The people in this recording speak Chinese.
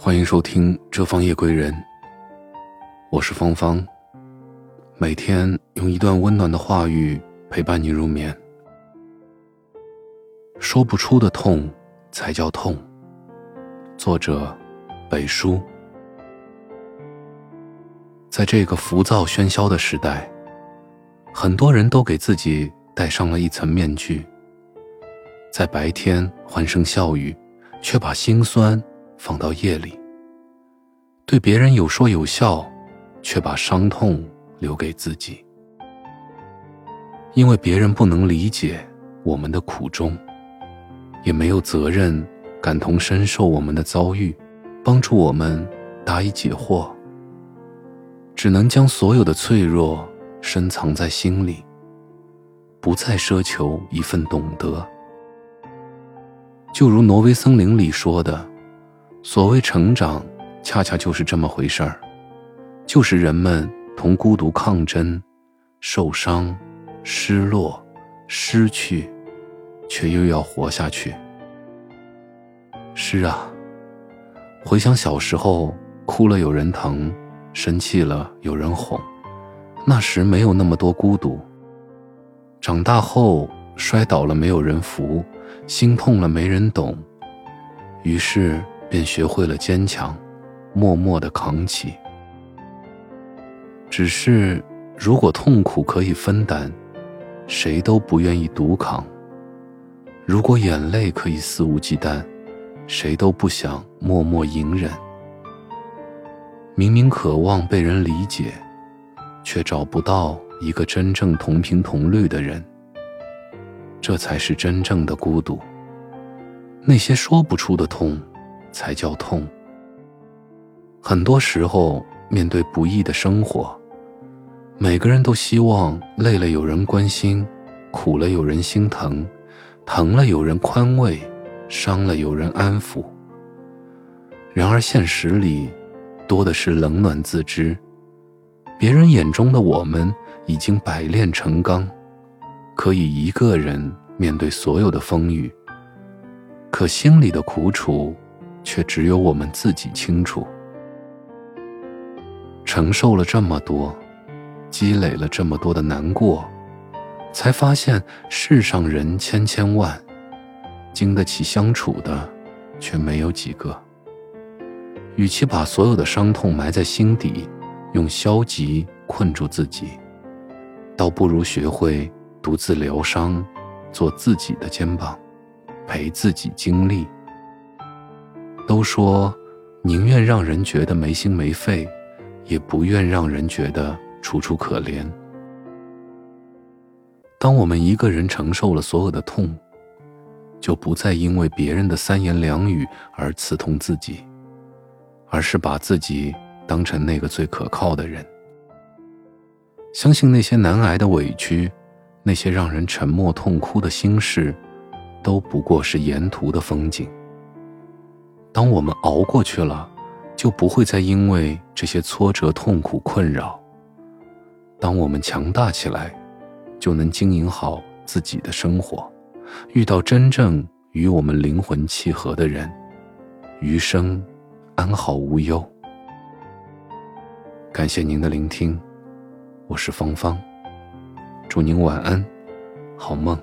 欢迎收听《这方夜归人》，我是芳芳。每天用一段温暖的话语陪伴你入眠。说不出的痛才叫痛。作者：北叔。在这个浮躁喧嚣的时代，很多人都给自己戴上了一层面具，在白天欢声笑语，却把心酸。放到夜里，对别人有说有笑，却把伤痛留给自己。因为别人不能理解我们的苦衷，也没有责任感同身受我们的遭遇，帮助我们答疑解惑。只能将所有的脆弱深藏在心里，不再奢求一份懂得。就如挪威森林里说的。所谓成长，恰恰就是这么回事儿，就是人们同孤独抗争，受伤、失落、失去，却又要活下去。是啊，回想小时候，哭了有人疼，生气了有人哄，那时没有那么多孤独。长大后，摔倒了没有人扶，心痛了没人懂，于是。便学会了坚强，默默的扛起。只是，如果痛苦可以分担，谁都不愿意独扛；如果眼泪可以肆无忌惮，谁都不想默默隐忍。明明渴望被人理解，却找不到一个真正同频同律的人，这才是真正的孤独。那些说不出的痛。才叫痛。很多时候，面对不易的生活，每个人都希望累了有人关心，苦了有人心疼，疼了有人宽慰，伤了有人安抚。然而现实里，多的是冷暖自知。别人眼中的我们已经百炼成钢，可以一个人面对所有的风雨。可心里的苦楚。却只有我们自己清楚。承受了这么多，积累了这么多的难过，才发现世上人千千万，经得起相处的却没有几个。与其把所有的伤痛埋在心底，用消极困住自己，倒不如学会独自疗伤，做自己的肩膀，陪自己经历。都说，宁愿让人觉得没心没肺，也不愿让人觉得楚楚可怜。当我们一个人承受了所有的痛，就不再因为别人的三言两语而刺痛自己，而是把自己当成那个最可靠的人。相信那些难挨的委屈，那些让人沉默痛哭的心事，都不过是沿途的风景。当我们熬过去了，就不会再因为这些挫折、痛苦困扰。当我们强大起来，就能经营好自己的生活，遇到真正与我们灵魂契合的人，余生安好无忧。感谢您的聆听，我是芳芳，祝您晚安，好梦。